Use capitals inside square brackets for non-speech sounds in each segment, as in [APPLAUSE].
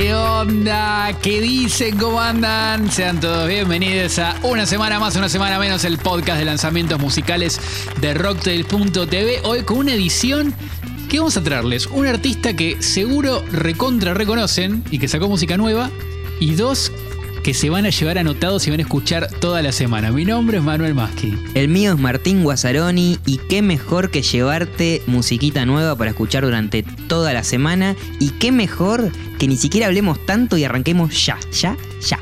¿Qué onda? ¿Qué dicen? ¿Cómo andan? Sean todos bienvenidos a una semana más, una semana menos, el podcast de lanzamientos musicales de Rocktail.tv. Hoy con una edición que vamos a traerles. Un artista que seguro recontra reconocen y que sacó música nueva. Y dos que se van a llevar anotados y van a escuchar toda la semana. Mi nombre es Manuel Maschi. El mío es Martín Guazzaroni y qué mejor que llevarte musiquita nueva para escuchar durante toda la semana y qué mejor que ni siquiera hablemos tanto y arranquemos ya, ya, ya.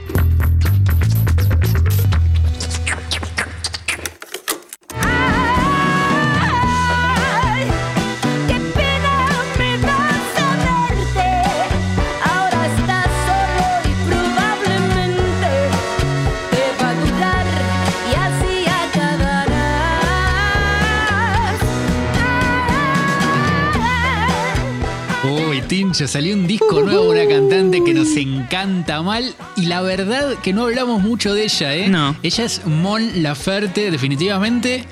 Tincho, salió un disco nuevo una cantante que nos encanta mal y la verdad que no hablamos mucho de ella, ¿eh? No. Ella es Mon Laferte, definitivamente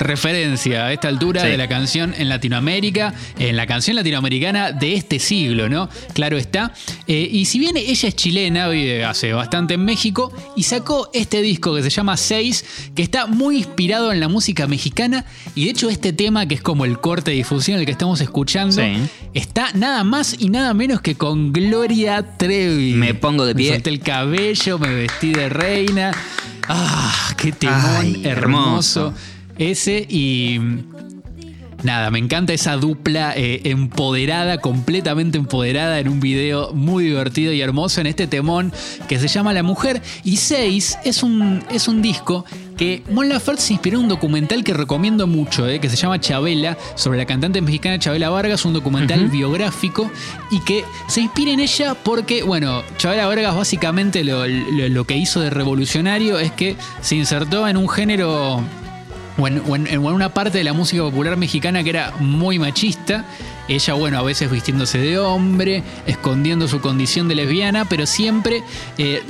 referencia a esta altura Sí. de la canción en Latinoamérica, en la canción latinoamericana de este siglo, ¿no? Claro está. Eh, y si bien ella es chilena, vive hace bastante en México y sacó este disco que se llama Seis, que está muy inspirado en la música mexicana y de hecho este tema que es como el corte de difusión el que estamos escuchando Sí. está nada más y nada menos que con Gloria Trevi. Me pongo de pie. Me solté el cabello, me vestí de reina. ¡Ah! ¡Qué temón Ay, hermoso! hermoso. Ese y. Nada, me encanta esa dupla eh, empoderada, completamente empoderada en un video muy divertido y hermoso en este temón que se llama La Mujer. Y 6 es un, es un disco que Mon Laferte se inspiró en un documental que recomiendo mucho, eh, que se llama Chabela, sobre la cantante mexicana Chabela Vargas, un documental biográfico y que se inspira en ella porque, bueno, Chabela Vargas básicamente lo, lo- lo que hizo de revolucionario es que se insertó en un género o en, una parte de la música popular mexicana que era muy machista. Ella, bueno, a veces vistiéndose de hombre, escondiendo su condición de lesbiana, pero siempre eh,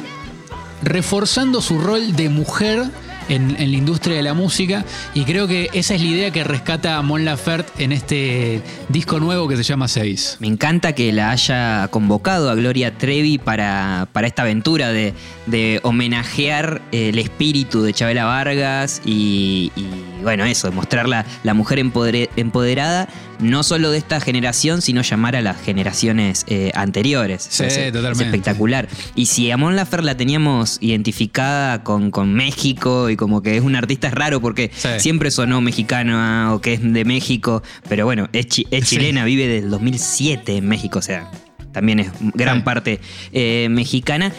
reforzando su rol de mujer en, la industria de la música. Y creo que esa es la idea que rescata Mon Laferte en este disco nuevo que se llama Seis. Me encanta que la haya convocado a Gloria Trevi para, para esta aventura de, de homenajear el espíritu de Chabela Vargas y, bueno, eso, mostrar la, la mujer empoderada, no solo de esta generación, sino llamar a las generaciones eh, anteriores. Sí, es, es totalmente. espectacular. Y si a Mon Laferte la teníamos identificada con, con México y como que es un artista es raro porque Sí. siempre sonó mexicana o que es de México, pero bueno, es, chi- es Sí. chilena, vive desde el 2007 en México, o sea, también es gran Sí. parte eh, mexicana.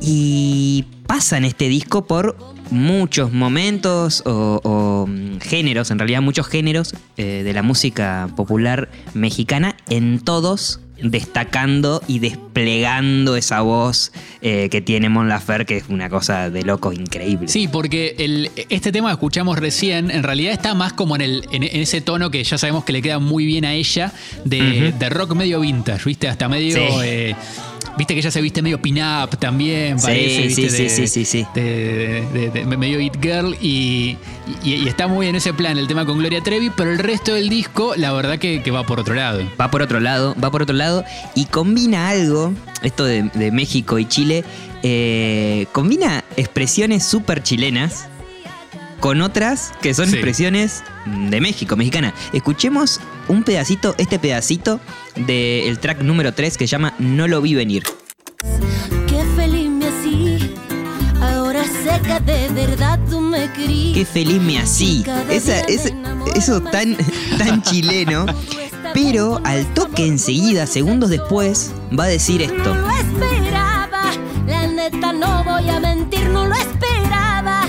Y pasa en este disco por muchos momentos o, o, mm, géneros, en realidad muchos géneros eh, de la música popular mexicana, en todos destacando y desplegando esa voz eh, que tiene Mon Laferte, que es una cosa de loco increíble. Sí, porque el- este tema que escuchamos recién, en realidad está más como en, el, en, en ese tono que ya sabemos que le queda muy bien a ella, de, de rock medio vintage, ¿viste? Hasta medio. Sí. eh, Viste que ella se viste medio pin-up también, parece, sí, ¿viste? sí, de- sí, sí, sí. de- medio It Girl y, y- y está muy en ese plan el tema con Gloria Trevi, pero el resto del disco, la verdad que, que va por otro lado. Va por otro lado, va por otro lado y combina algo, esto de, de México y Chile, eh, combina expresiones súper chilenas con otras que son Sí. expresiones de México, mexicana. Escuchemos un pedacito, este pedacito del track número 3 que se llama No lo vi venir. Qué feliz me así. Ahora sé que de verdad tú me querías. Qué feliz me así. Esa, es- eso tan, [LAUGHS] tan chileno. [LAUGHS] Pero al toque enseguida, segundos después, va a decir esto.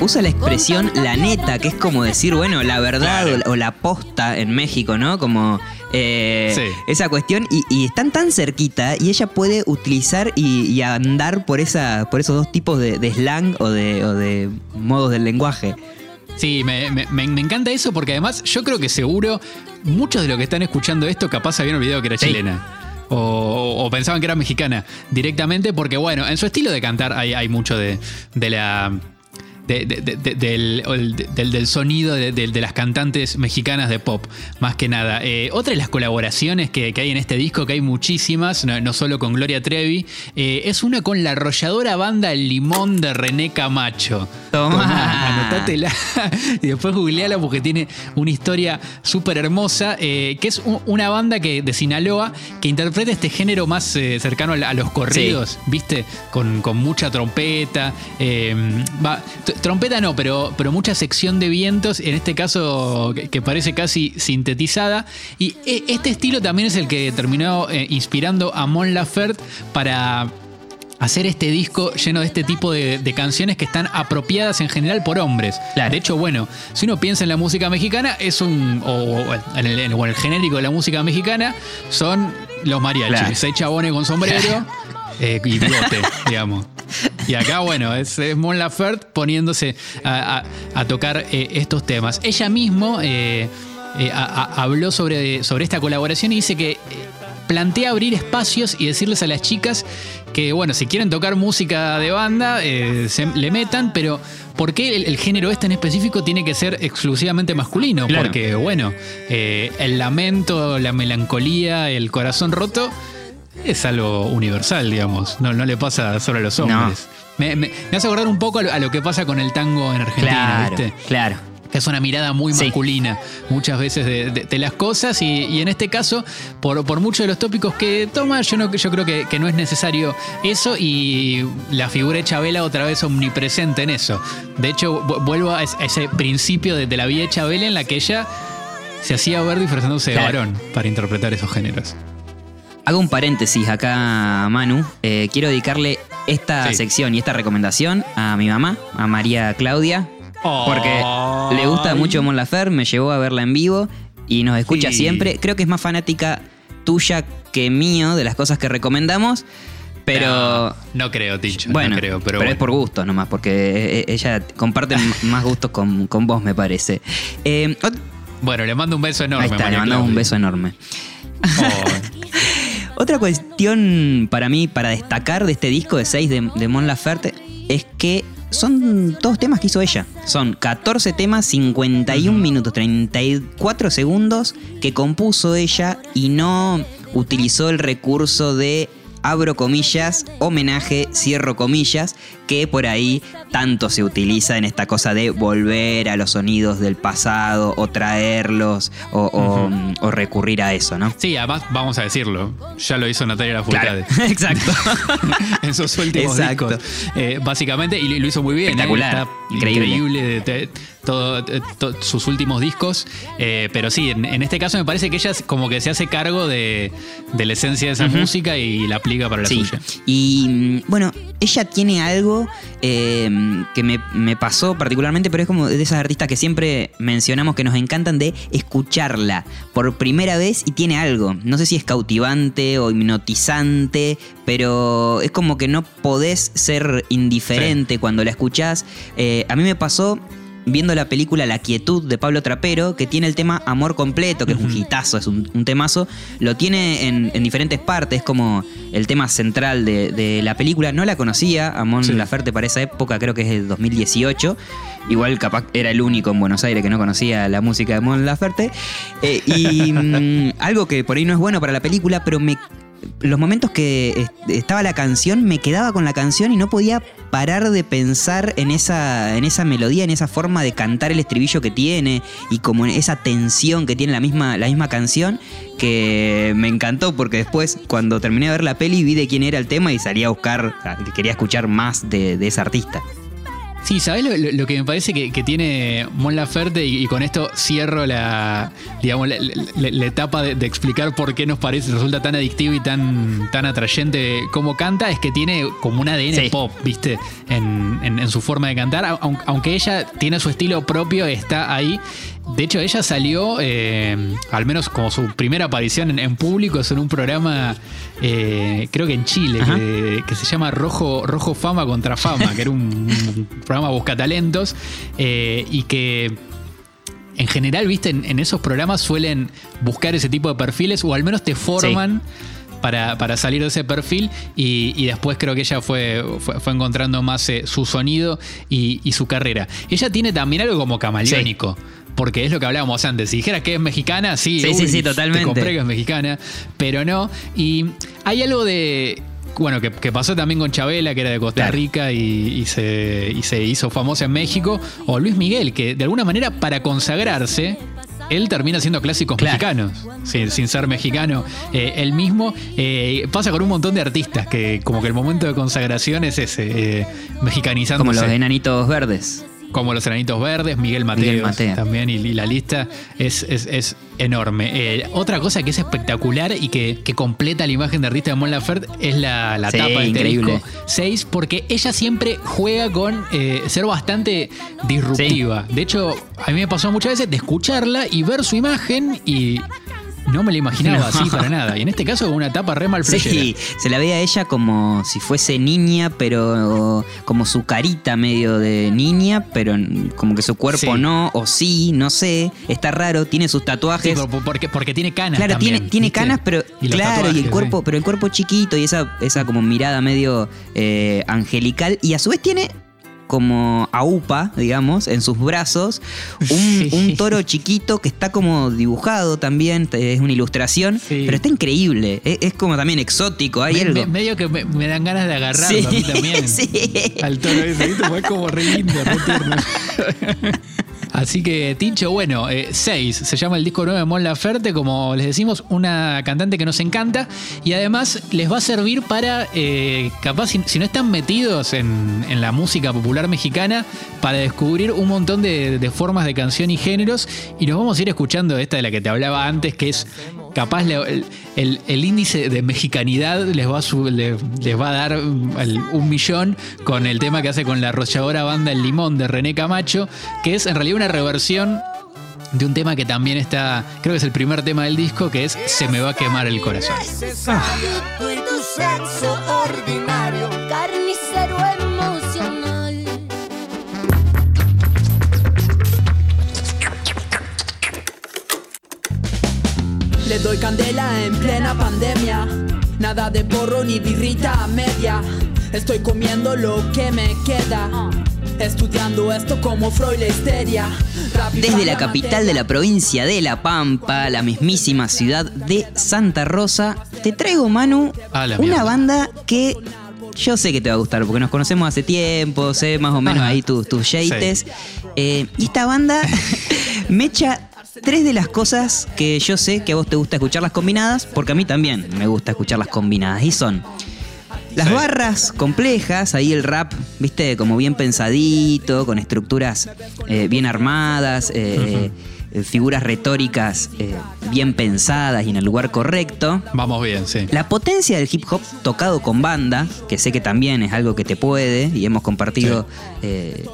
Usa la expresión la neta, que es como decir, bueno, la verdad o, o la posta en México, ¿no? Como eh, Sí. esa cuestión. Y, y están tan cerquita y ella puede utilizar y, y andar por, esa, por esos dos tipos de, de slang o de, o de modos del lenguaje. Sí, me, me- me- encanta eso porque además yo creo que seguro muchos de los que están escuchando esto capaz habían olvidado que era Sí. chilena. O, o- o pensaban que era mexicana directamente porque bueno, en su estilo de cantar hay, hay mucho de, de la de- de- de- de- del, del, del sonido de, las cantantes mexicanas de pop, más que nada. Eh, otra de las colaboraciones que, que hay en este disco, que hay muchísimas, no, no solo con Gloria Trevi, eh, es una con la arrolladora banda El Limón de René Camacho. Tomá. anotátela [LAUGHS] y después googleala porque tiene una historia súper hermosa, eh, que es una banda que, de Sinaloa que interpreta este género más cercano a, los corridos, ¿viste? Con, con mucha trompeta. va, trompeta no, pero, pero mucha sección de vientos, en este caso que, que parece casi sintetizada. Y e- este estilo también es el que terminó eh, inspirando a Mon Laferte para hacer este disco lleno de este tipo de, de canciones que están apropiadas en general por hombres. Claro. De hecho, bueno, si uno piensa en la música mexicana, es un. o, o en, el, en el genérico de la música mexicana, son los mariachis. Claro. Seis chabones con sombrero [LAUGHS] eh, y bigote, [LAUGHS] digamos. Y acá, bueno, es, es Mon Laferte poniéndose a, a- a tocar eh, estos temas. Ella mismo eh, eh, a- habló sobre, sobre esta colaboración y dice que plantea abrir espacios y decirles a las chicas que, bueno, si quieren tocar música de banda, eh, se le metan, pero ¿por qué el, el género este en específico tiene que ser exclusivamente masculino? Claro. Porque, bueno, eh, el lamento, la melancolía, el corazón roto es algo universal, digamos. No, no le pasa solo a los hombres. Me, me- me hace acordar un poco a lo, a lo que pasa con el tango en Argentina, Claro, ¿viste? claro. que es una mirada muy Sí. masculina muchas veces de, de- de las cosas y, y en este caso, por, por muchos de los tópicos que toma, yo, no, yo creo que, que no es necesario eso y la figura de Chabela otra vez omnipresente en eso. De hecho, vu- vuelvo a, es- a ese principio de, de la vida de Chabela en la que ella se hacía ver disfrazándose de varón para interpretar esos géneros. Hago un paréntesis acá, Manu. Eh, quiero dedicarle esta Sí. sección y esta recomendación a mi mamá, a María Claudia, porque le gusta mucho Mon Laferte, me llevó a verla en vivo y nos escucha Sí. siempre. Creo que es más fanática tuya que mío de las cosas que recomendamos, pero... No, no creo, Ticho. Bueno, no creo, pero, es bueno. por gustos nomás, porque eh, ella comparte [LAUGHS] más gustos con, con vos, me parece. Eh, Bueno, le mando un beso enorme. ahí está, le mandamos un beso enorme. Oh, [LAUGHS] Otra cuestión para mí, para destacar de este disco de 6 de, de Mon Laferte, es que son todos temas que hizo ella. Son 14 temas, 51 minutos, 34 segundos que compuso ella y no utilizó el recurso de abro comillas, homenaje, cierro comillas, que por ahí tanto se utiliza en esta cosa de volver a los sonidos del pasado o traerlos o, o- o recurrir a eso, ¿no? Sí, además, vamos a decirlo, ya lo hizo Natalia Lafourcade. [LAUGHS] exacto. [LAUGHS] en sus últimos Exacto. discos. Eh, básicamente, y lo hizo muy bien. ¿eh? Espectacular, Está increíble. increíble todo, eh, to- sus últimos discos. Eh, pero sí, en, en este caso me parece que ella como que se hace cargo de, de la esencia de esa música y la aplica para la Sí. suya. Y mm, bueno, ella tiene algo eh, que me, me pasó particularmente, pero es como de esas artistas que siempre mencionamos que nos encantan de escucharla por primera vez y tiene algo. No sé si es cautivante o hipnotizante, pero es como que no podés ser indiferente cuando la escuchás. Eh, a mí me pasó viendo la película La Quietud de Pablo Trapero, que tiene el tema Amor Completo, que es un hitazo, es un, un temazo, lo tiene en, en diferentes partes, como el tema central de, de la película. No la conocía, a Mon Sí. Laferte para esa época, creo que es el 2018. Igual capaz era el único en Buenos Aires que no conocía la música de Mon Laferte. Eh, y [LAUGHS] mm, algo que por ahí no es bueno para la película, pero me los momentos que est- estaba la canción, me quedaba con la canción y no podía parar de pensar en esa, en esa melodía, en esa forma de cantar el estribillo que tiene y como esa tensión que tiene la misma, la misma canción, que me encantó porque después cuando terminé de ver la peli vi de quién era el tema y salí a buscar, quería escuchar más de, de esa artista. Sí, ¿sabés lo, que me parece que, que tiene Mon Laferte? Y, y con esto cierro la, digamos, la, la- la etapa de, de explicar por qué nos parece, resulta tan adictivo y tan, tan atrayente como canta, es que tiene como un ADN Sí. pop, ¿viste? En, en- en su forma de cantar. Aun- Aunque ella tiene su estilo propio, está ahí. De hecho, ella salió, eh, al menos como su primera aparición en, en público, es en un programa, eh, creo que en Chile, que, que se llama Rojo, Rojo Fama contra Fama, que era un, un [LAUGHS] programa buscatalentos, eh, y que en general, viste, en, en esos programas suelen buscar ese tipo de perfiles, o al menos te forman para, para salir de ese perfil y, y después creo que ella fue, fue, fue encontrando más eh, su sonido y, y su carrera. Ella tiene también algo como camaleónico. Porque es lo que hablábamos antes. Si dijeras que es mexicana, sí, Sí, sí, sí, totalmente. Te compré que es mexicana, pero no. Y hay algo de. Bueno, que, que pasó también con Chabela, que era de Costa. Rica y, y se, y se hizo famosa en México. O Luis Miguel, que de alguna manera para consagrarse, él termina siendo clásicos Claro. mexicanos, sin, sin ser mexicano eh, él mismo. Eh, pasa con un montón de artistas que como que el momento de consagración es ese, eh, mexicanizándose. Como los enanitos verdes. Como los Enanitos Verdes, Miguel Mateos Miguel Mateos. también, y, y la lista es, es- es enorme. Eh, otra cosa que es espectacular y que, que completa la imagen de artista de Mon Laferte es la, la Sí, tapa de este increíble. disco 6, porque ella siempre juega con eh, ser bastante disruptiva. De hecho, a mí me pasó muchas veces de escucharla y ver su imagen y no me la imaginaba No. así para nada. Y en este caso, con una tapa re mal Sí, se la ve a ella como si fuese niña, pero como su carita medio de niña, pero como que su cuerpo Sí. no, o sí, no sé. Está raro, tiene sus tatuajes. por- porque, porque tiene canas. Claro, también, tiene, tiene ¿viste? canas, pero Y claro, y el cuerpo, pero el cuerpo chiquito y esa, esa como mirada medio eh, angelical. Y a su vez tiene como aupa, digamos, en sus brazos, un, Sí. un toro chiquito que está como dibujado también, es una ilustración, Sí. pero está increíble, es, es como también exótico, hay Me- algo. me- medio que me, me dan ganas de agarrarlo Sí, a mí también. [LAUGHS] sí. Al toro ese, ¿viste? Fue como re lindo, re tierno. [LAUGHS] Así que, Tincho, bueno, 6 se llama el disco nuevo de Mon Laferte, como les decimos, una cantante que nos encanta y además les va a servir para, eh, capaz, si, si no están metidos en, en la música popular mexicana, para descubrir un montón de, de formas de canción y géneros. Y nos vamos a ir escuchando esta de la que te hablaba antes, que es capaz el, índice de mexicanidad les va a, dar el- un millón con el tema que hace con la arrolladora banda El Limón de René Camacho, que es en realidad una reversión de un tema que también está, creo que es el primer tema del disco, que es Se me va a quemar el corazón. Le doy candela en plena pandemia. Nada de porro ni birrita a media. Estoy comiendo lo que me queda. Estudiando esto como Freud la histeria. Desde la capital de la provincia de La Pampa, la mismísima ciudad de Santa Rosa, te traigo, Manu, una mierda. banda que yo sé que te va a gustar, porque nos conocemos hace tiempo, sé más o menos Ajá. ahí tus, tus yates. Eh, y esta banda [LAUGHS] me echa tres de las cosas que yo sé que a vos te gusta escucharlas combinadas, porque a mí también me gusta escucharlas combinadas. Y son las Sí. barras complejas, ahí el rap, viste, como bien pensadito, con estructuras eh, bien armadas, eh, eh, figuras retóricas bien pensadas y en el lugar correcto. Vamos bien, sí. La potencia del hip hop tocado con banda, que sé que también es algo que te puede, y hemos compartido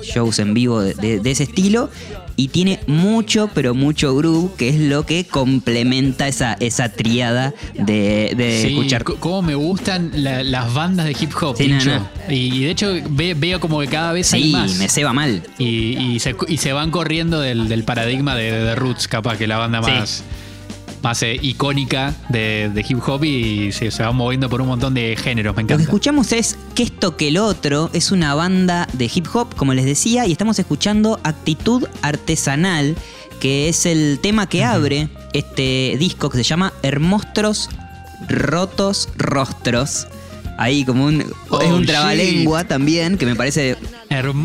shows en vivo de, de- de ese estilo, y tiene mucho, pero mucho groove, que es lo que complementa esa, esa triada de, de Sí, escuchar. cómo me gustan la- las bandas de hip hop, Sí, no, Tincho. no. Y, de hecho ve- veo como que cada vez hay Sí, más. me ceba mal. Y, y se, y se van corriendo del, del paradigma de, de Roots, capaz que la banda más, más eh, icónica de, de hip hop y se, se van moviendo por un montón de géneros, me Lo que escuchamos es Que esto que el otro es una banda de hip hop, como les decía, y estamos escuchando Actitud Artesanal, que es el tema que abre este disco que se llama Hermostros Rotos Rostros. Ahí como un, Oh, es un shit. trabalengua también, que me parece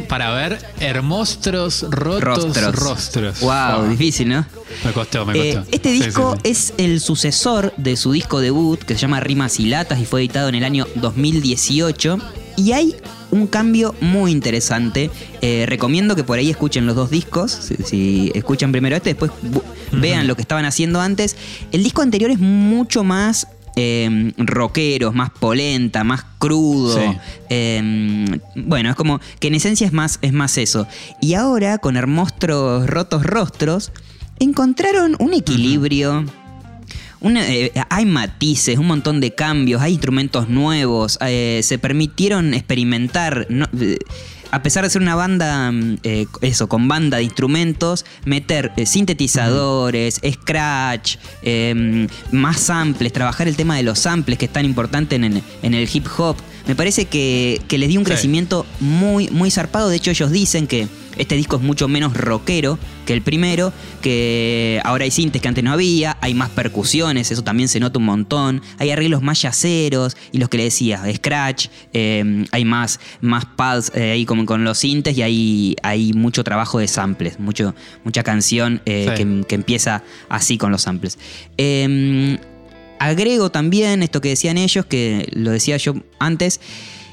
para ver, hermostros rotos rostros. rostros. Wow, difícil, ¿no? Me costó, me Eh, costó. este Sí, sí, disco sí. es el sucesor de su disco debut, que se llama Rimas y Latas, y fue editado en el año 2018. Y hay un cambio muy interesante. Eh, recomiendo que por ahí escuchen los dos discos. Si, si escuchan primero este, después vean lo que estaban haciendo antes. El disco anterior es mucho más eh, rockero, más polenta, más crudo. Sí. Eh, bueno, es como que en esencia es más, es más eso. Y ahora, con Hermostros Rotos Rostros, encontraron un equilibrio. una- eh, hay matices, un montón de cambios, hay instrumentos nuevos, eh, se permitieron experimentar. no- a pesar de ser una banda, mm, eh, eso, con banda de instrumentos, meter eh, sintetizadores, scratch, eh, más samples, trabajar el tema de los samples que es tan importante en, en el hip hop, me parece que, que les dio un Sí. crecimiento muy, muy zarpado. De hecho, ellos dicen que este disco es mucho menos rockero que el primero, que ahora hay sintes que antes no había, hay más percusiones, eso también se nota un montón, hay arreglos más yaceros y los que le decía, scratch, eh, hay más, más pads eh, ahí como con los sintes y hay, hay mucho trabajo de samples, mucho, mucha canción eh, Sí. que, que empieza así con los samples. Eh, agrego también esto que decían ellos, que lo decía yo antes,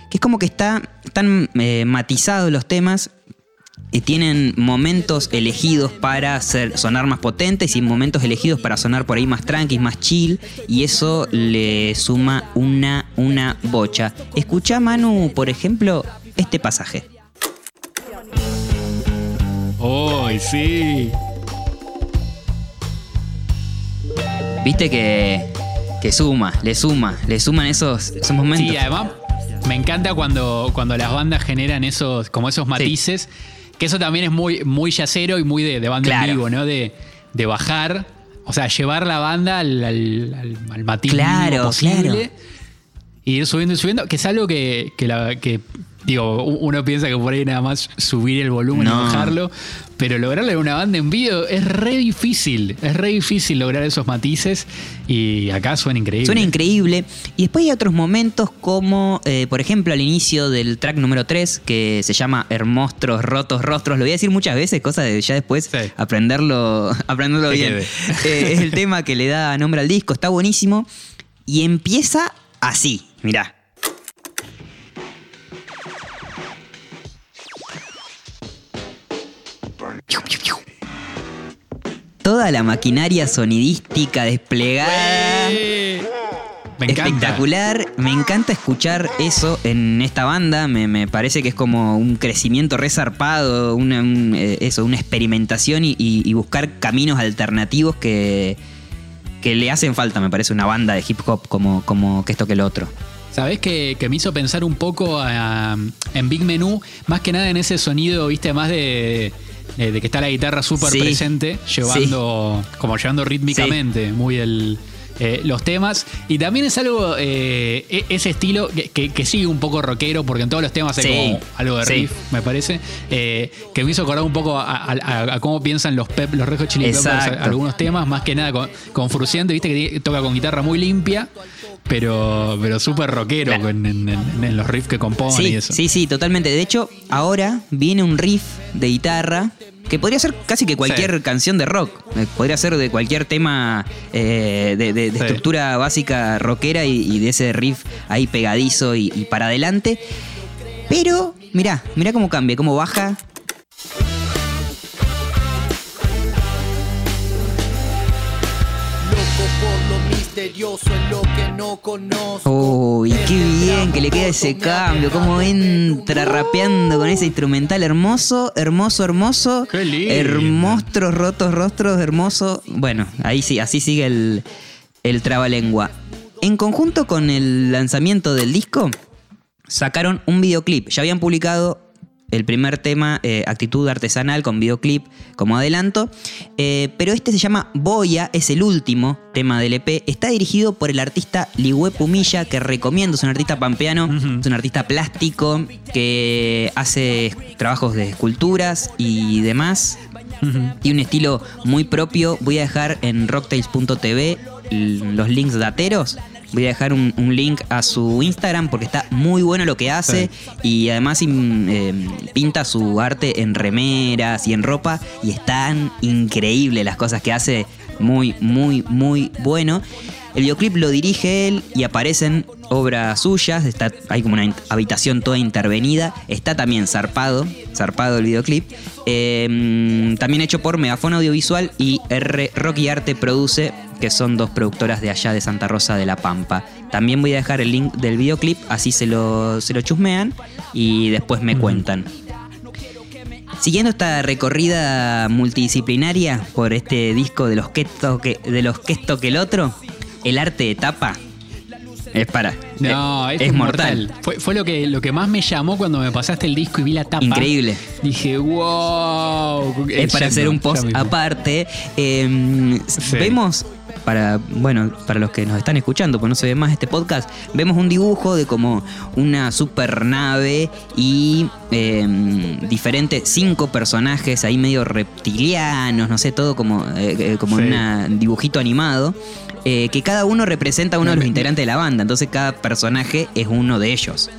que es como que está, están eh, matizados los temas y tienen momentos elegidos para hacer, sonar más potentes y momentos elegidos para sonar por ahí más tranquis, más chill, y eso le suma una, una bocha. Escucha, Manu, por ejemplo, este pasaje. ¡Uy, sí! Viste que, que suma, le suma, le suman esos, esos momentos. Sí, además me encanta cuando, cuando las bandas generan esos, como esos matices, que eso también es muy, muy yacero y muy de, de banda Claro. en vivo, ¿no? De, de bajar, o sea, llevar la banda al, al, al- al matiz Claro, posible claro. y ir subiendo y subiendo, que es algo que, que, la- que, digo, uno piensa que por ahí nada más subir el volumen y bajarlo, pero lograrlo en una banda en vivo es re difícil, es re difícil lograr esos matices y acá suena increíble. Suena increíble. Y después hay otros momentos como, eh, por ejemplo, al inicio del track número 3, que se llama Hermostros, Rotos, Rostros. Lo voy a decir muchas veces, cosa de ya después Sí. aprenderlo, [LAUGHS] aprenderlo bien. [LAUGHS] Eh, es el tema que le da nombre al disco, está buenísimo. Y empieza así, mirá. Toda la maquinaria sonidística desplegada. Me encanta. Espectacular, me encanta escuchar eso en esta banda, me, me parece que es como un crecimiento resarpado, una, un, eh, eso, una experimentación y, y- y buscar caminos alternativos que, que le hacen falta, me parece, una banda de hip hop como, como que esto que el otro. ¿Sabés que, que me hizo pensar un poco a- en Big Menú? Más que nada en ese sonido, viste, más de, de- de que está la guitarra súper Sí. presente, llevando, como llevando rítmicamente muy el, eh, los temas. Y también es algo, eh, e- ese estilo que, que- que sigue un poco rockero, porque en todos los temas hay Sí. como algo de Sí. riff, me parece, eh, que me hizo acordar un poco a, a- a- a cómo piensan los, pep, los Chili Peppers Exacto. algunos temas, más que nada con, con Fruciante, viste que toca con guitarra muy limpia, pero, pero súper rockero Claro. en, en- en- en los riffs que compone y Sí, eso. sí, sí, totalmente. De hecho, ahora viene un riff de guitarra que podría ser casi que cualquier Sí. canción de rock. Eh, Podría ser de cualquier tema eh, de, de- de Sí. estructura básica rockera y, y de ese riff ahí pegadizo y, y para adelante. Pero, mirá, mirá cómo cambia, cómo baja. Loco por lo misterioso en lo que no conozco. Uy, qué bien que le queda ese cambio, cómo entra rapeando con ese instrumental hermoso, hermoso, hermoso. Qué lindo. Hermostros, rotos, rostros, hermoso. Bueno, ahí sí, así sigue el, el trabalengua. En conjunto con el lanzamiento del disco, sacaron un videoclip. Ya habían publicado el primer tema, eh, Actitud Artesanal, con videoclip como adelanto. Eh, pero este se llama Boya, es el último tema del EP. Está dirigido por el artista Ligüe Pumilla, que recomiendo. Es un artista pampeano, es un artista plástico que hace trabajos de esculturas y demás. Ujú. Tiene un estilo muy propio. Voy a dejar en rocktails.tv los links dateros. Voy a dejar un, un link a su Instagram porque está muy bueno lo que hace y además eh, pinta su arte en remeras y en ropa y están increíbles las cosas que hace. Muy, muy, muy bueno. El videoclip lo dirige él y aparecen obras suyas. Está, hay como una habitación toda intervenida. Está también zarpado, zarpado el videoclip. Eh, también hecho por Megafon Audiovisual y R Rocky Arte Produce, que son dos productoras de allá de Santa Rosa de la Pampa. También voy a dejar el link del videoclip, así se lo, se lo chusmean y después me cuentan. Siguiendo esta recorrida multidisciplinaria por este disco de los que esto que, de los que esto que el otro, el arte de tapa es para No, Eh, es es mortal. mortal. Fue, fue lo, que, lo que más me llamó cuando me pasaste el disco y vi la tapa. Increíble. Dije, wow. Es para hacer un post aparte. Eh, Vemos, para, bueno, para los que nos están escuchando, pues no se ve más este podcast, vemos un dibujo de como una supernave y eh, diferentes cinco personajes ahí medio reptilianos, no sé, todo como, eh, eh, como Sí. un dibujito animado. eh, que cada uno representa a uno de los integrantes de la banda, entonces cada personaje es uno de ellos.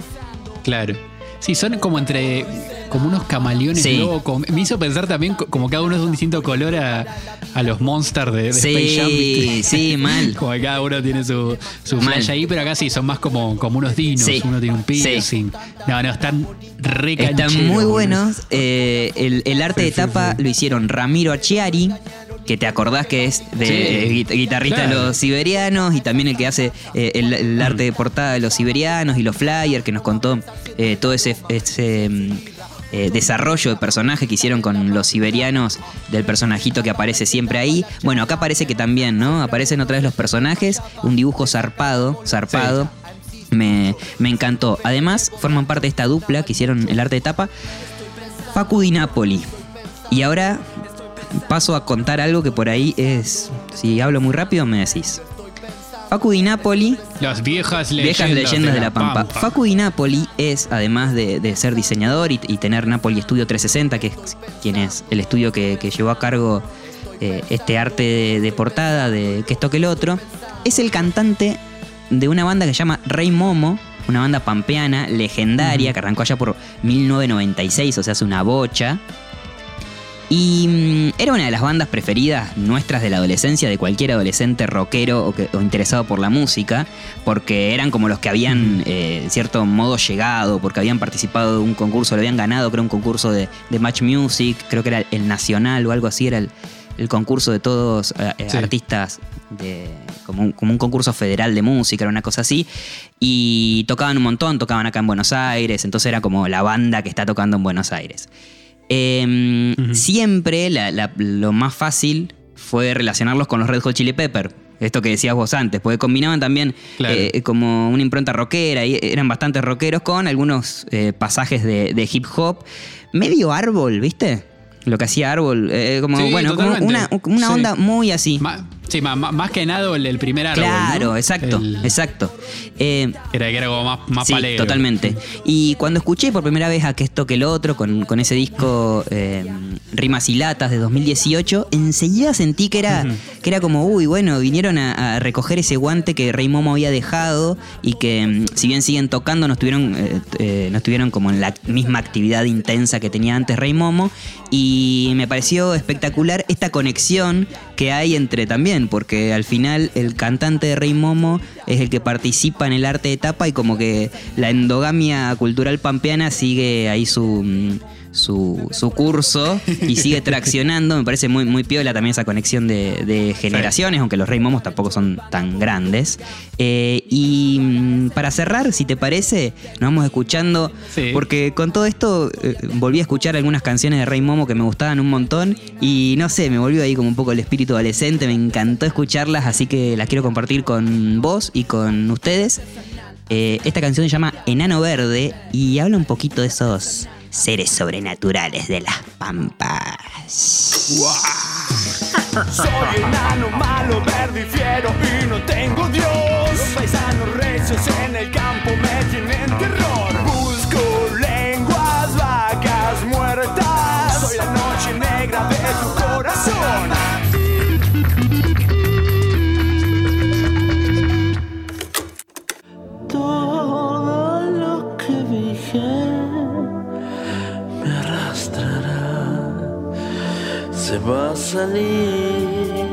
Claro. Sí, son como entre. Como unos camaleones Sí. locos. Me hizo pensar también co- como cada uno es de un distinto color a, a los monsters de, de Sí, Space Jam. ¿viste? sí, [LAUGHS] mal. como que cada uno tiene su, su flash ahí, pero acá sí son más como, como unos dinos. Sí. Uno tiene un Sí. piercing. No, no, están re Están muy buenos. Eh, el, el arte de tapa lo hicieron Ramiro Acciari, que te acordás que es de Sí, eh, gui- guitarrista de los siberianos y también el que hace eh, el, el arte de portada de los siberianos y los flyers, que nos contó eh, todo ese, ese, mm, eh, desarrollo de personaje que hicieron con los siberianos del personajito que aparece siempre ahí. Bueno, acá parece que también, ¿no? Aparecen otra vez los personajes, un dibujo zarpado, zarpado. Me, me encantó. Además, forman parte de esta dupla que hicieron el arte de tapa. Facu Di Napoli. Y ahora paso a contar algo que por ahí es. Si hablo muy rápido, me decís. Facu Di Napoli, Las viejas leyendas, viejas leyendas de la Pampa. Facu Di Napoli es, además de, de ser diseñador y, y tener Napoli Studio 360, que es quien es el estudio que, que llevó a cargo eh, este arte de, de portada, de que esto que el otro, es el cantante de una banda que se llama Rey Momo, una banda pampeana legendaria que arrancó allá por 1996, o sea, hace una bocha. Y mm, era una de las bandas preferidas nuestras de la adolescencia, de cualquier adolescente rockero o, que- o interesado por la música, porque eran como los que habían, eh, en cierto modo, llegado, porque habían participado de un concurso, lo habían ganado, creo, un concurso de, de Match Music, creo que era el Nacional o algo así, era el, el concurso de todos eh, eh, Sí. artistas, de, como, un, como un concurso federal de música, era una cosa así, y tocaban un montón, tocaban acá en Buenos Aires, entonces era como la banda que está tocando en Buenos Aires. Eh, Ujú. Siempre la- la- lo más fácil fue relacionarlos con los Red Hot Chili Pepper. Esto que decías vos antes, porque combinaban también Claro. eh, como una impronta rockera, y eran bastante rockeros con algunos eh, pasajes de, de hip hop. Medio árbol, ¿viste? Lo que hacía árbol, eh, como, Sí, bueno, como una, Sí. onda muy así. Ma- sí, más que nada el, el primer árbol. claro, ¿no? exacto, El- exacto. Eh, Era, que era como más, más sí, totalmente. Y cuando escuché por primera vez a que esto que el otro, con, con ese disco eh, Rimas y Latas de 2018, enseguida sentí que era, que era como, uy, bueno, vinieron a, a recoger ese guante que Rey Momo había dejado y que mm, si bien siguen tocando, no estuvieron, eh, no estuvieron como en la misma actividad intensa que tenía antes Rey Momo. Y me pareció espectacular esta conexión que hay entre también, porque al final el cantante de Rey Momo es el que participa en el arte de tapa y como que la endogamia cultural pampeana sigue ahí su, mm, su, su curso y sigue traccionando. Me parece muy, muy piola también esa conexión de, de generaciones, aunque los Rey Momos tampoco son tan grandes. Eh, y mm, para cerrar, si te parece, nos vamos escuchando, Sí. porque con todo esto eh, volví a escuchar algunas canciones de Rey Momo que me gustaban un montón y no sé, me volvió ahí como un poco el espíritu adolescente, me encantó escucharlas, así que las quiero compartir con vos y con ustedes. Eh, esta canción se llama Enano Verde y habla un poquito de esos seres sobrenaturales de las pampas. Soy enano malo, verde y fiero y no tengo Dios. Los paisanos recios en el se va a salir.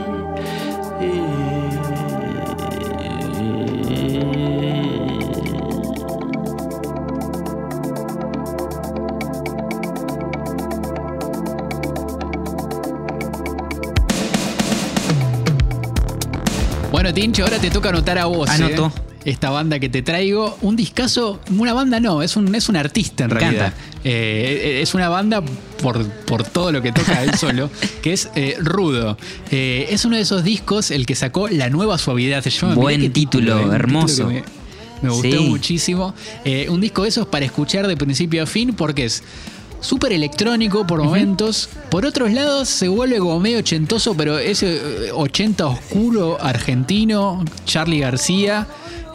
Bueno, Tincho, ahora te toca anotar a vos. Anoto. ¿eh? Esta banda que te traigo, un discazo, una banda no, es un, es un artista en Me realidad. Eh, es una banda por, por todo lo que toca él [LAUGHS] solo, que es eh, Rudo. Eh, es uno de esos discos, el que sacó La Nueva Suavidad. Llama, Buen título, eh, hermoso. título que Me, Me gustó Sí. muchísimo. Un disco de esos para escuchar de principio a fin porque es súper electrónico por momentos. Por otros lados se vuelve como medio ochentoso, pero ese eh, 80 oscuro argentino, Charlie García.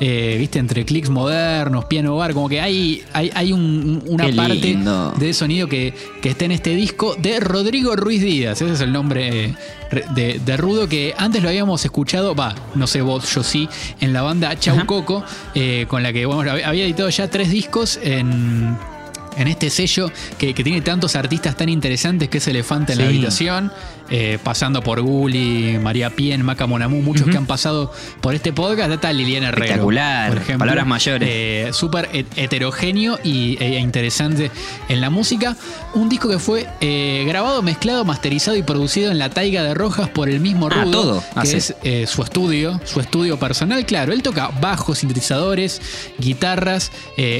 eh, viste, entre clics modernos, piano bar, como que hay, hay, hay un- una Qué parte lindo. de sonido que, que está en este disco de Rodrigo Ruiz Díaz. Ese es el nombre eh, de, de Rudo que antes lo habíamos escuchado, va, no sé vos, yo sí, en la banda Chau Ajá. Coco, eh, con la que bueno, había editado ya tres discos en, en este sello que, que tiene tantos artistas tan interesantes que es Elefante en la habitación. Eh, pasando por Gulli, María Pien, Maca Monamú, muchos que han pasado por este podcast. Está Liliana Herrero. Espectacular, por ejemplo. palabras mayores. Eh, Súper he- heterogéneo y, e interesante en la música. Un disco que fue eh, grabado, mezclado, masterizado y producido en la Taiga de Rojas por el mismo Ah, Rudo, todo que hace. es su estudio, su estudio personal. Claro, él toca bajos, sintetizadores, guitarras,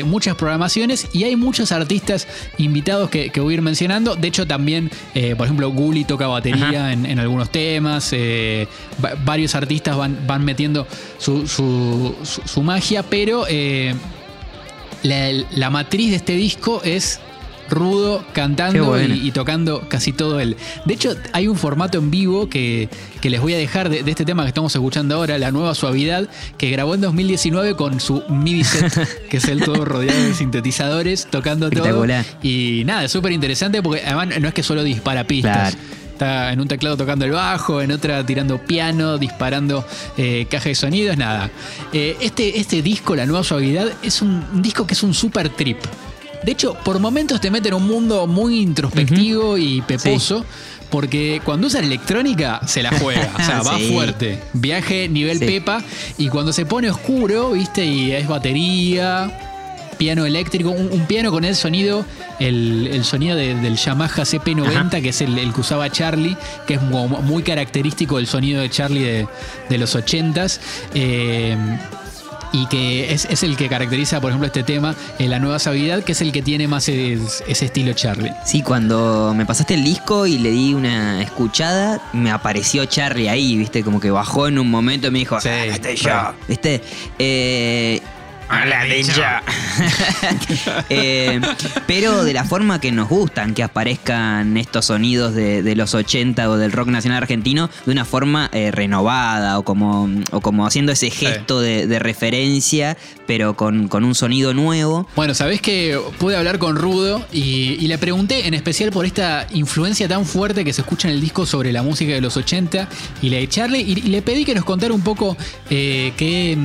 muchas programaciones y hay muchos artistas invitados que, que voy a ir mencionando. De hecho, también, por ejemplo, Gully toca batería En, en algunos temas. eh, va- varios artistas van, van metiendo su, su- su- su magia, pero eh, la, la matriz de este disco es rudo cantando bueno. y, y tocando casi todo él. De hecho, hay un formato en vivo que, que les voy a dejar de, de este tema que estamos escuchando ahora, La Nueva Suavidad, que grabó en 2019 con su MIDI set, [LAUGHS] que es él todo rodeado de sintetizadores, tocando todo. Y nada, es súper interesante porque además no es que solo dispara pistas. Claro. Está en un teclado tocando el bajo, en otra tirando piano, disparando eh, caja de sonidos, nada. Eh, este, este disco, La Nueva Suavidad, es un, un disco que es un super trip. De hecho, por momentos te mete en un mundo muy introspectivo y peposo. Porque cuando usa electrónica se la juega, o sea, [LAUGHS] va Sí. fuerte. Viaje nivel Sí. Pepa. Y cuando se pone oscuro, viste, y es batería, piano eléctrico, un, un piano con el sonido, el, el sonido de- del Yamaha CP90, Ajá. que es el, el que usaba Charlie, que es como muy característico del sonido de Charlie de, de los 80s. eh, y que es, es el que caracteriza, por ejemplo, este tema, eh, La Nueva Sabiduría, que es el que tiene más es- ese estilo Charlie. Sí, cuando me pasaste el disco y le di una escuchada, me apareció Charlie ahí, ¿viste? Como que bajó en un momento y me dijo, Sí, "Ah, estoy yo". ¿viste? Eh, Hola, ninja. [LAUGHS] Eh, pero de la forma que nos gustan que aparezcan estos sonidos de, de los 80 o del rock nacional argentino, de una forma eh, renovada o como, o como haciendo ese gesto de, de referencia, pero con, con un sonido nuevo. Bueno, sabés que pude hablar con Rudo y, y le pregunté en especial por esta influencia tan fuerte que se escucha en el disco sobre la música de los 80 y la de Charlie. Y, y le pedí que nos contara un poco eh, qué,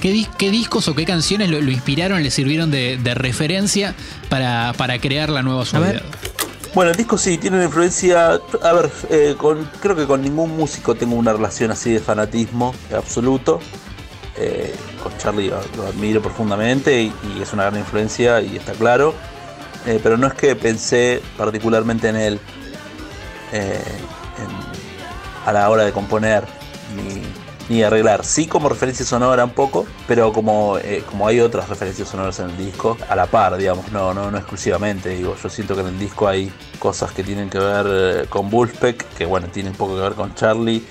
qué, dis- qué discos o qué canciones lo, lo inspiraron, le sirvieron de, de referencia para, para crear la nueva suavidad. Bueno, el disco sí tiene una influencia. A ver, eh, con, creo que con ningún músico tengo una relación así de fanatismo absoluto. Eh, con Charlie lo, lo admiro profundamente y, y es una gran influencia y está claro. Eh, pero no es que pensé particularmente en él eh, en- a la hora de componer ni, ni arreglar. Sí como referencia sonora un poco, pero como, eh, como hay otras referencias sonoras en el disco, a la par, digamos, no, no, no exclusivamente. Digo, yo siento que en el disco hay cosas que tienen que ver eh, con Wolfpack, que bueno, tienen poco que ver con Charlie.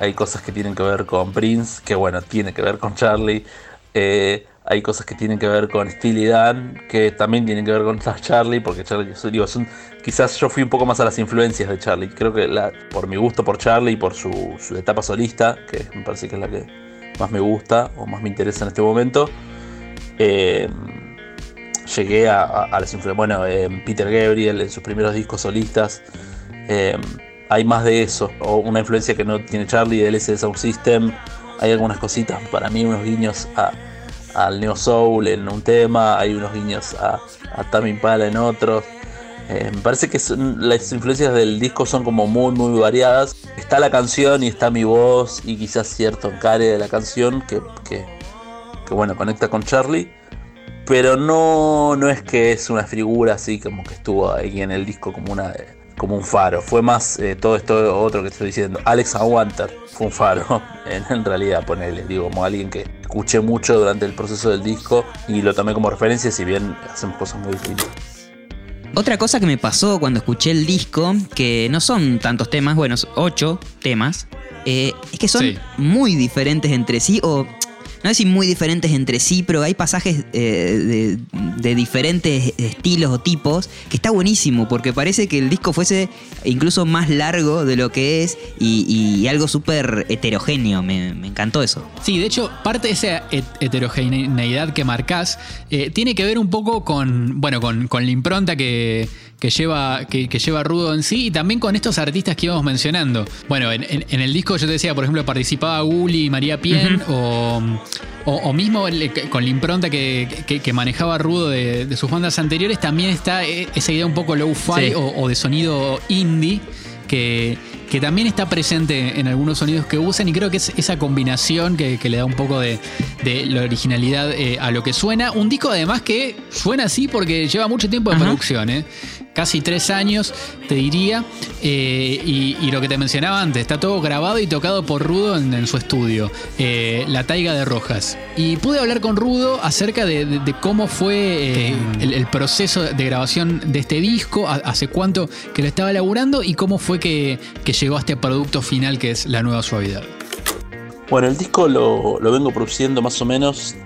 Hay cosas que tienen que ver con Prince, que bueno, tiene que ver con Charlie. Eh, hay cosas que tienen que ver con Steely Dan, que también tienen que ver con Charlie, porque Charlie, digo, quizás yo fui un poco más a las influencias de Charlie. Creo que por mi gusto por Charlie y por su, etapa solista, que me parece que es la que más me gusta o más me interesa en este momento, eh, llegué a, las influencias. Bueno, eh, Peter Gabriel en sus primeros discos solistas. eh, hay más de eso, o una influencia que no tiene Charlie del S Sound System. Hay algunas cositas, para mí, unos guiños a, al Neo Soul en un tema, hay unos guiños a, a Tame Impala en otros. Eh, me parece que son- las influencias del disco son como muy, muy variadas. Está la canción y está mi voz y quizás cierto encare de la canción que, que, bueno, conecta con Charlie. Pero no, no es que es una figura así como que estuvo ahí en el disco como una como un faro. Fue más eh, todo esto otro que estoy diciendo. Alex Aguanter fue un faro. [LAUGHS] En, en realidad, ponele, digo, como alguien que escuché mucho durante el proceso del disco y lo tomé como referencia, si bien hacemos cosas muy distintas. Otra cosa que me pasó cuando escuché el disco, que no son tantos temas, bueno, son ocho temas, eh, es que son Sí. muy diferentes entre sí o no sé si muy diferentes entre sí, pero hay pasajes eh, de, diferentes estilos o tipos que está buenísimo porque parece que el disco fuese incluso más largo de lo que es y, algo súper heterogéneo. Me, encantó eso. Sí, de hecho, parte de esa het- heterogeneidad que marcás eh, tiene que ver un poco con, bueno, con, con la impronta que, que lleva, que, que lleva Rudo en sí y también con estos artistas que íbamos mencionando. Bueno, en, en- en el disco yo te decía, por ejemplo, participaba Gulli y María Pien o, o, o mismo el- con la impronta que, que- que manejaba Rudo de, de sus bandas anteriores, también está eh, esa idea un poco low-fi Sí. o, o de sonido indie que, que también está presente en algunos sonidos que usan y creo que es esa combinación que, que le da un poco de, de la originalidad eh, a lo que suena. Un disco además que suena así porque lleva mucho tiempo de Ajá. producción, ¿eh? Casi tres años te diría, Eh, y, lo que te mencionaba antes, está todo grabado y tocado por Rudo en, su estudio, eh, La Taiga de Rojas. Y pude hablar con Rudo acerca de, cómo fue eh, el, proceso de grabación de este disco, hace cuánto que lo estaba elaborando y cómo fue que, llegó a este producto final que es La Nueva Suavidad. Bueno, el disco lo, vengo produciendo más o menos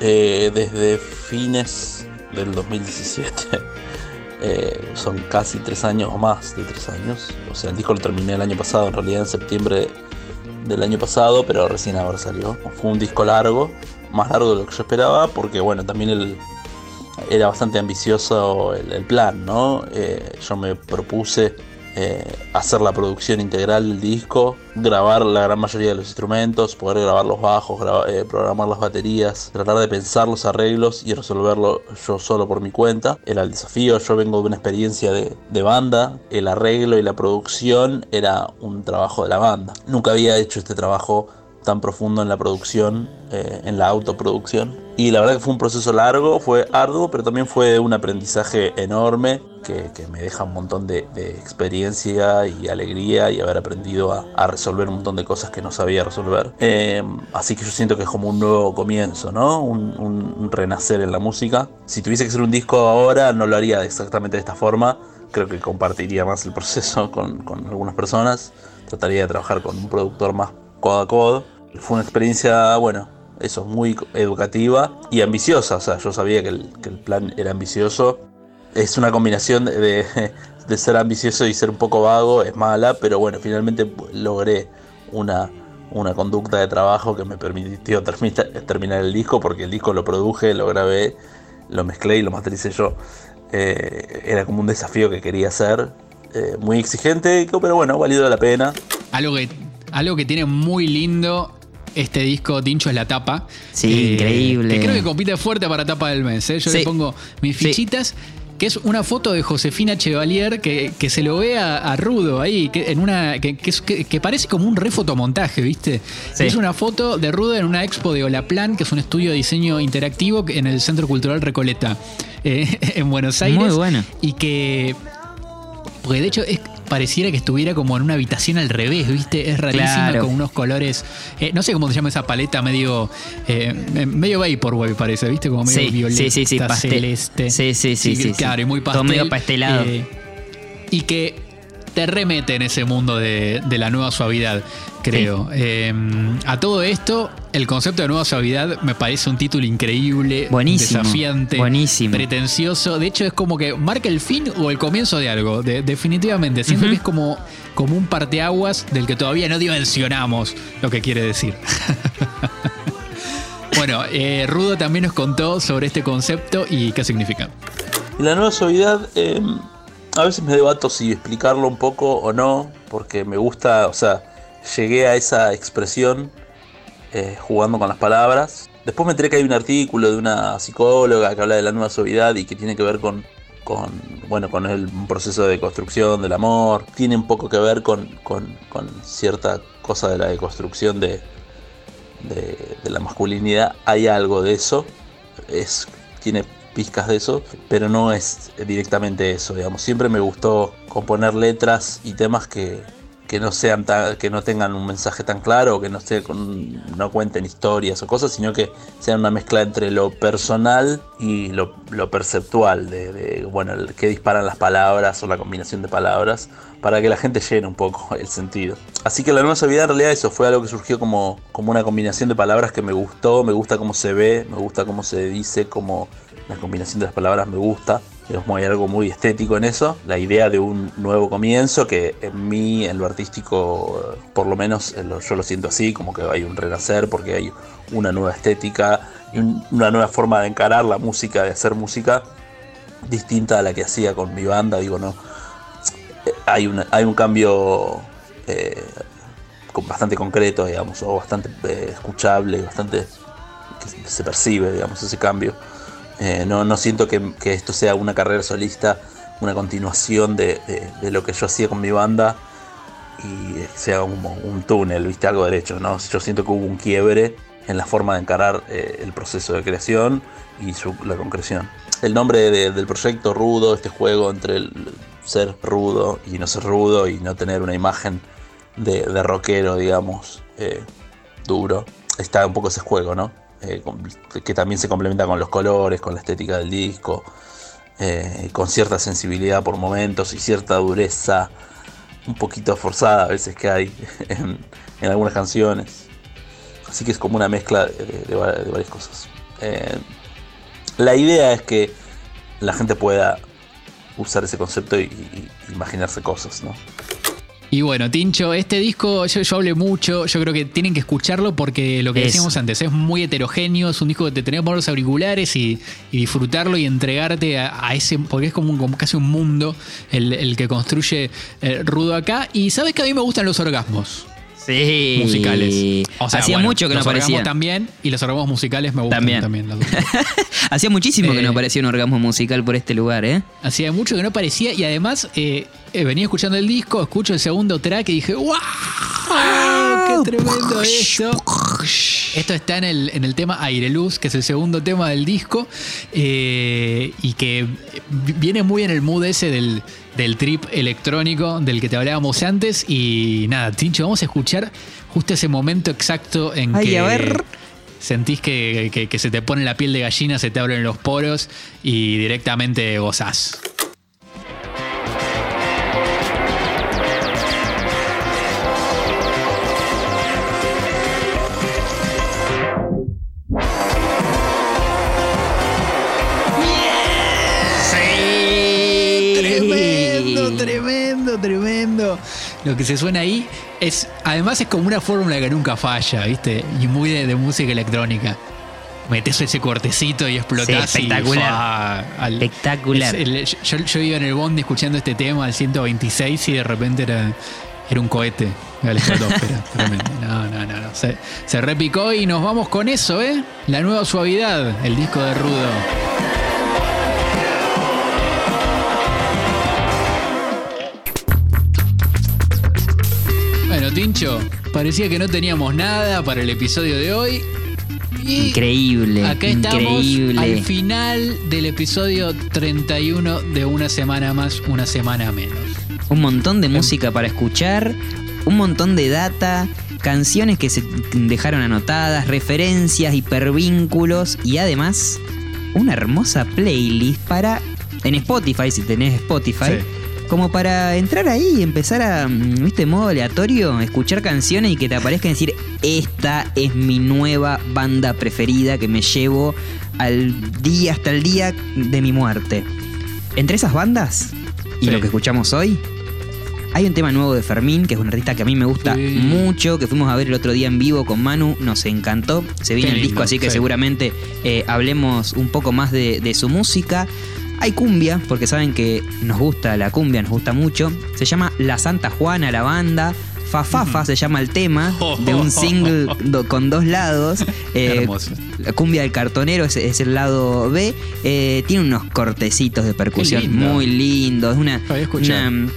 desde fines del 2017. Eh, son casi tres años o más de tres años. O sea, el disco lo terminé el año pasado, en realidad en septiembre del año pasado, pero recién ahora salió. Fue un disco largo, más largo de lo que yo esperaba, porque bueno, también el, era bastante ambicioso el, plan, ¿no? Eh, yo me propuse eh, hacer la producción integral del disco, grabar la gran mayoría de los instrumentos, poder grabar los bajos, eh, programar las baterías, tratar de pensar los arreglos y resolverlo yo solo por mi cuenta. Era el desafío, yo vengo de una experiencia de banda, el arreglo y la producción era un trabajo de la banda. Nunca había hecho este trabajo tan profundo en la producción, eh, en la autoproducción. Y la verdad que fue un proceso largo, fue arduo, pero también fue un aprendizaje enorme que, que me deja un montón de, de experiencia y alegría y haber aprendido a, a resolver un montón de cosas que no sabía resolver. Eh, así que yo siento que es como un nuevo comienzo, ¿no? Un, un- renacer en la música. Si tuviese que hacer un disco ahora, no lo haría exactamente de esta forma. Creo que compartiría más el proceso [LAUGHS] con, con algunas personas. Trataría de trabajar con un productor más codo a codo. Fue una experiencia, bueno, eso, muy educativa y ambiciosa. O sea, yo sabía que el, plan era ambicioso. Es una combinación de, [LAUGHS] de- ser ambicioso y ser un poco vago, es mala, pero bueno, finalmente logré una, una conducta de trabajo que me permitió termina- terminar el disco, porque el disco lo produje, lo grabé, lo mezclé y lo matricé yo. Eh, era como un desafío que quería hacer, eh, muy exigente, pero bueno, valió la pena. Algo que, algo que tiene muy lindo este disco, Tincho, es la tapa. Sí, increíble. Que creo que compite fuerte para tapa del mes. ¿eh? Yo Sí. le pongo mis Sí. fichitas. Que es una foto de Josefina Chevalier que, que se lo ve a, a Rudo ahí, que, en una, que, parece como un refotomontaje, ¿viste? Sí. Es una foto de Rudo en una expo de Olaplan, que es un estudio de diseño interactivo en el Centro Cultural Recoleta, eh, [LAUGHS] en Buenos Aires. Muy bueno. Y que porque de hecho es, pareciera que estuviera como en una habitación al revés, ¿viste? Es rarísima Claro. con unos colores. eh, no sé cómo se llama esa paleta, medio. eh, medio Vaporwave parece, ¿viste? Como medio Sí, violeta, sí, sí, sí, pastel. celeste. Sí, sí, sí, sí, Claro, sí. y muy Todo pastel. medio pastelado. eh, y que te remete en ese mundo de, de la nueva suavidad, creo. Eh, a todo esto, el concepto de nueva suavidad me parece un título increíble, Buenísimo, desafiante, buenísimo. pretencioso. De hecho, es como que marca el fin o el comienzo de algo. de- definitivamente. Siento Ujú. que es como, como un parteaguas del que todavía no dimensionamos lo que quiere decir. [LAUGHS] bueno, eh, Rudo también nos contó sobre este concepto y qué significa. La nueva suavidad, eh, a veces me debato si explicarlo un poco o no, porque me gusta, o sea, llegué a esa expresión eh, jugando con las palabras. Después me enteré que hay un artículo de una psicóloga que habla de la nueva suavidad y que tiene que ver con, con bueno, con el proceso de construcción del amor. Tiene un poco que ver con, con- con cierta cosa de la deconstrucción de, de, de la masculinidad. Hay algo de eso. Es, tiene pizcas de eso, pero no es directamente eso, digamos. Siempre me gustó componer letras y temas que, que no sean ta- que no tengan un mensaje tan claro, que no esté no cuenten historias o cosas, sino que sean una mezcla entre lo personal y lo, lo perceptual, de, de, bueno, el disparan las palabras o la combinación de palabras, para que la gente llene un poco el sentido. Así que la nueva suavidad en realidad eso fue algo que surgió como, como una combinación de palabras que me gustó, me gusta cómo se ve, me gusta cómo se dice, cómo la combinación de las palabras me gusta. Digamos, hay algo muy estético en eso. La idea de un nuevo comienzo que en mí, en lo artístico, por lo menos eh, yo lo siento así, como que hay un renacer porque hay una nueva estética una nueva forma de encarar la música, de hacer música distinta a la que hacía con mi banda. Digo, no. Eh, Hay, una- hay un cambio eh, bastante concreto, digamos, o bastante eh, escuchable, bastante que se percibe, digamos, ese cambio. Eh, no, no siento que, esto sea una carrera solista, una continuación de, lo que yo hacía con mi banda y sea como un túnel, viste, algo derecho, ¿no? Yo siento que hubo un quiebre en la forma de encarar eh, el proceso de creación y la concreción. El nombre de- del proyecto Rudo, este juego entre el ser rudo y no ser rudo y no tener una imagen de, de rockero, digamos, eh, duro, está un poco ese juego, ¿no? Eh, que también se complementa con los colores, con la estética del disco, eh, con cierta sensibilidad por momentos y cierta dureza un poquito forzada a veces que hay [LAUGHS] en, algunas canciones. Así que es como una mezcla de, de- de va- de varias cosas. Eh, la idea es que la gente pueda usar ese concepto y- y imaginarse cosas, ¿no? Y bueno, Tincho, este disco yo, yo hablé mucho, yo creo que tienen que escucharlo porque lo que decíamos antes es muy heterogéneo, es un disco que te tenés que poner los auriculares y, y disfrutarlo y entregarte a, a ese, porque es como, un- como casi un mundo el, el que construye eh, Rudo acá. Y sabes que a mí me gustan los orgasmos Sí. musicales. O sea, Hacía bueno, mucho que no los orgasmos aparecía. también y los orgasmos musicales me gustan También. también. las dos. [LAUGHS] Hacía muchísimo que Eh, no aparecía un orgasmo musical por este lugar, ¿eh? Hacía mucho que no aparecía y además eh, eh, venía escuchando el disco, escucho el segundo track y dije, ¡wow! ¡Qué tremendo esto! Esto está en el, en el tema Aire Luz, que es el segundo tema del disco eh, y que viene muy en el mood ese del, del trip electrónico del que te hablábamos antes. Y nada, Tincho, vamos a escuchar justo ese momento exacto en Ay, que... a ver. Sentís que, que- que se te pone la piel de gallina, se te abren los poros y directamente gozás. Lo que se suena ahí es, además es como una fórmula que nunca falla, ¿viste? Y muy de, de música electrónica. Metes ese cortecito y explotás. Sí, y, espectacular. fa, al- Espectacular. es el- yo, yo iba en el bondi escuchando este tema al 126 y de repente era, era un cohete. a la estratosfera. Tremendo. No, no, no. no. Se, se repicó y nos vamos con eso, ¿eh? La nueva suavidad, el disco de Rudo. Tincho, parecía que no teníamos nada para el episodio de hoy. Y Increíble, Acá estamos increíble. al final del episodio 31 de una semana más, una semana menos. Un montón de música para escuchar, un montón de data, canciones que se dejaron anotadas, referencias, hipervínculos y además una hermosa playlist para en Spotify, si tenés Spotify. Sí. Como para entrar ahí y empezar a, mm, ¿viste? Modo aleatorio, escuchar canciones y que te aparezcan y decir, esta es mi nueva banda preferida que me llevo al día, hasta el día de mi muerte. Entre esas bandas y Sí. lo que escuchamos hoy, hay un tema nuevo de Fermín, que es un artista que a mí me gusta Sí. mucho, que fuimos a ver el otro día en vivo con Manu, nos encantó. Se viene el disco, así que sí. seguramente eh, hablemos un poco más de, de su música. Hay cumbia, porque saben que nos gusta la cumbia, nos gusta mucho. Se llama La Santa Juana, la banda. Fafafa se llama el tema, de un [LAUGHS] single do- con dos lados. [LAUGHS] Eh, la cumbia del cartonero es, es el lado B. Eh, tiene unos cortecitos de percusión lindo. muy lindos. Una, una,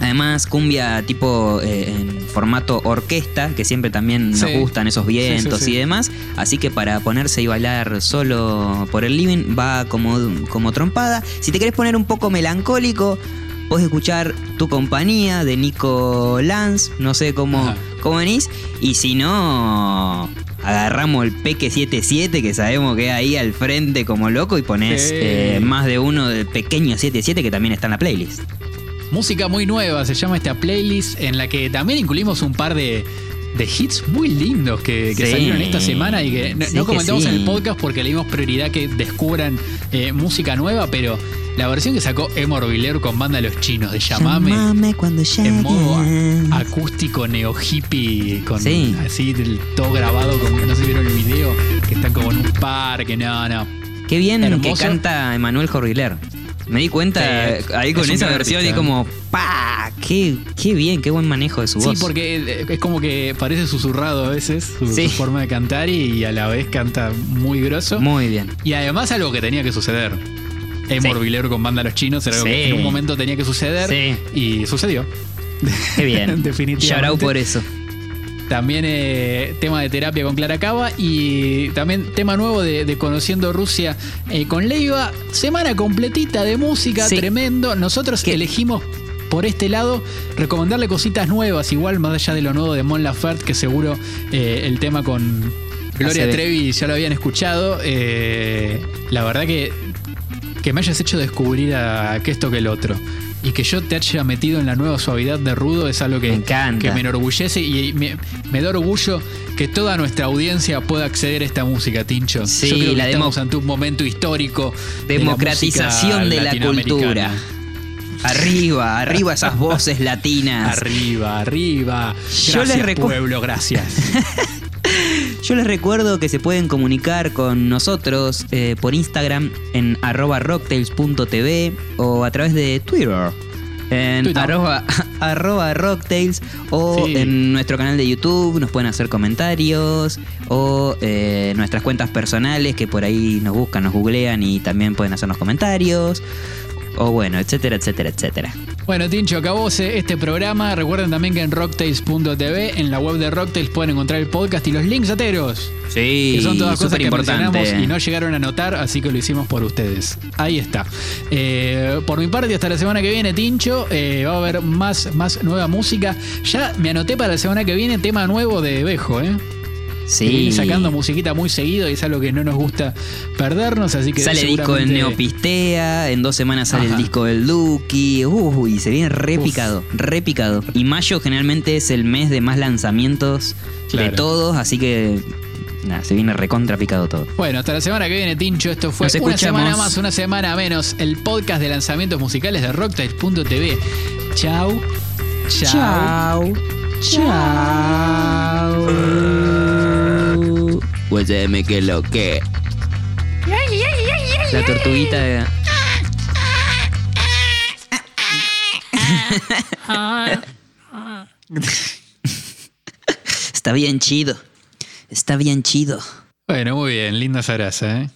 además, cumbia tipo eh, en formato orquesta, que siempre también nos gustan esos vientos Sí, sí, sí. y demás. Así que para ponerse y bailar solo por el living va como, como trompada. Si te querés poner un poco melancólico, podés escuchar Tu Compañía de Nico Lanz, no sé cómo, Ajá. cómo venís. Y si no, agarramos el Peque 77 que sabemos que es ahí al frente como loco y pones Sí. eh, más de uno del pequeño 77 que también está en la playlist. Música muy nueva, se llama esta playlist en la que también incluimos un par de, de hits muy lindos que, que Sí. salieron esta semana y que no, Sí no que comentamos sí. en el podcast porque le dimos prioridad que descubran eh, música nueva, pero la versión que sacó Emor Vilero con banda Los Chinos de Llamame. cuando En modo a- acústico neo hippie con Sí. así todo grabado como no sé si vieron el video que están como en un parque no no Qué bien Hermoso. que canta Emanuel Jorriler. Me di cuenta Sí, ahí con es esa versión y como ¡pa! Qué, qué bien, qué buen manejo de su Sí, voz. porque eh, es como que parece susurrado a veces su, Sí. su forma de cantar y a la vez canta muy grosso. Muy bien. Y además algo que tenía que suceder. Emor Sí. Vilero con banda Los Chinos era algo que Sí. en un momento tenía que suceder Sí. y sucedió. Qué bien. [LAUGHS] Definitivamente. Out por eso. También eh, tema de terapia con Clara Cava y también tema nuevo de, de Conociendo Rusia eh, con Leiva. Semana completita de música, Sí. tremendo. Nosotros elegimos por este lado recomendarle cositas nuevas, igual más allá de lo nuevo de Mon Laferte, que seguro eh, el tema con Gloria. Trevi ya lo habían escuchado. Eh, la verdad que, que me hayas hecho descubrir a que esto que el otro. Y que yo te haya metido en la nueva suavidad de Rudo es algo que, Me encanta. que me enorgullece y me, me da orgullo que toda nuestra audiencia pueda acceder a esta música, Tincho. Sí, Yo creo que la estamos ante un momento histórico. de la Democratización de la cultura. Arriba, arriba esas voces latinas. Arriba, arriba. Yo Gracias, les recu- pueblo, gracias. [LAUGHS] Yo les recuerdo que se pueden comunicar con nosotros eh, por Instagram en arroba rocktails.tv o a través de Twitter en Twitter. arroba, [LAUGHS] arroba rocktails o Sí. en nuestro canal de YouTube nos pueden hacer comentarios o eh, nuestras cuentas personales que por ahí nos buscan, nos googlean y también pueden hacernos comentarios o bueno, etcétera, etcétera, etcétera. Bueno, Tincho, acabóse este programa. Recuerden también que en rocktails.tv, en la web de Rocktails, pueden encontrar el podcast y los links ateros. Sí, Que son todas cosas que mencionamos y no llegaron a notar, así que lo hicimos por ustedes. Ahí está. Eh, por mi parte, hasta la semana que viene, Tincho, eh, va a haber más, más nueva música. Ya me anoté para la semana que viene tema nuevo de Bejo, ¿eh? Sí. Viene sacando musiquita muy seguido y es algo que no nos gusta perdernos, así que Sale disco del seguramente- Neopistea, en dos semanas sale Ajá. el disco del Duki. Uy, se viene re Uf. picado, re picado. Y mayo generalmente es el mes de más lanzamientos de todos, así que nada, se viene recontra picado todo. Bueno, hasta la semana que viene, Tincho. Esto fue Nos una escuchamos. semana más, una semana menos. El podcast de lanzamientos musicales de Rocktails.tv. Chau. Chau. Chao. Pues me que lo que. La tortuguita de... Está bien chido. Está bien chido. Bueno, muy bien. Linda esa grasa, ¿eh?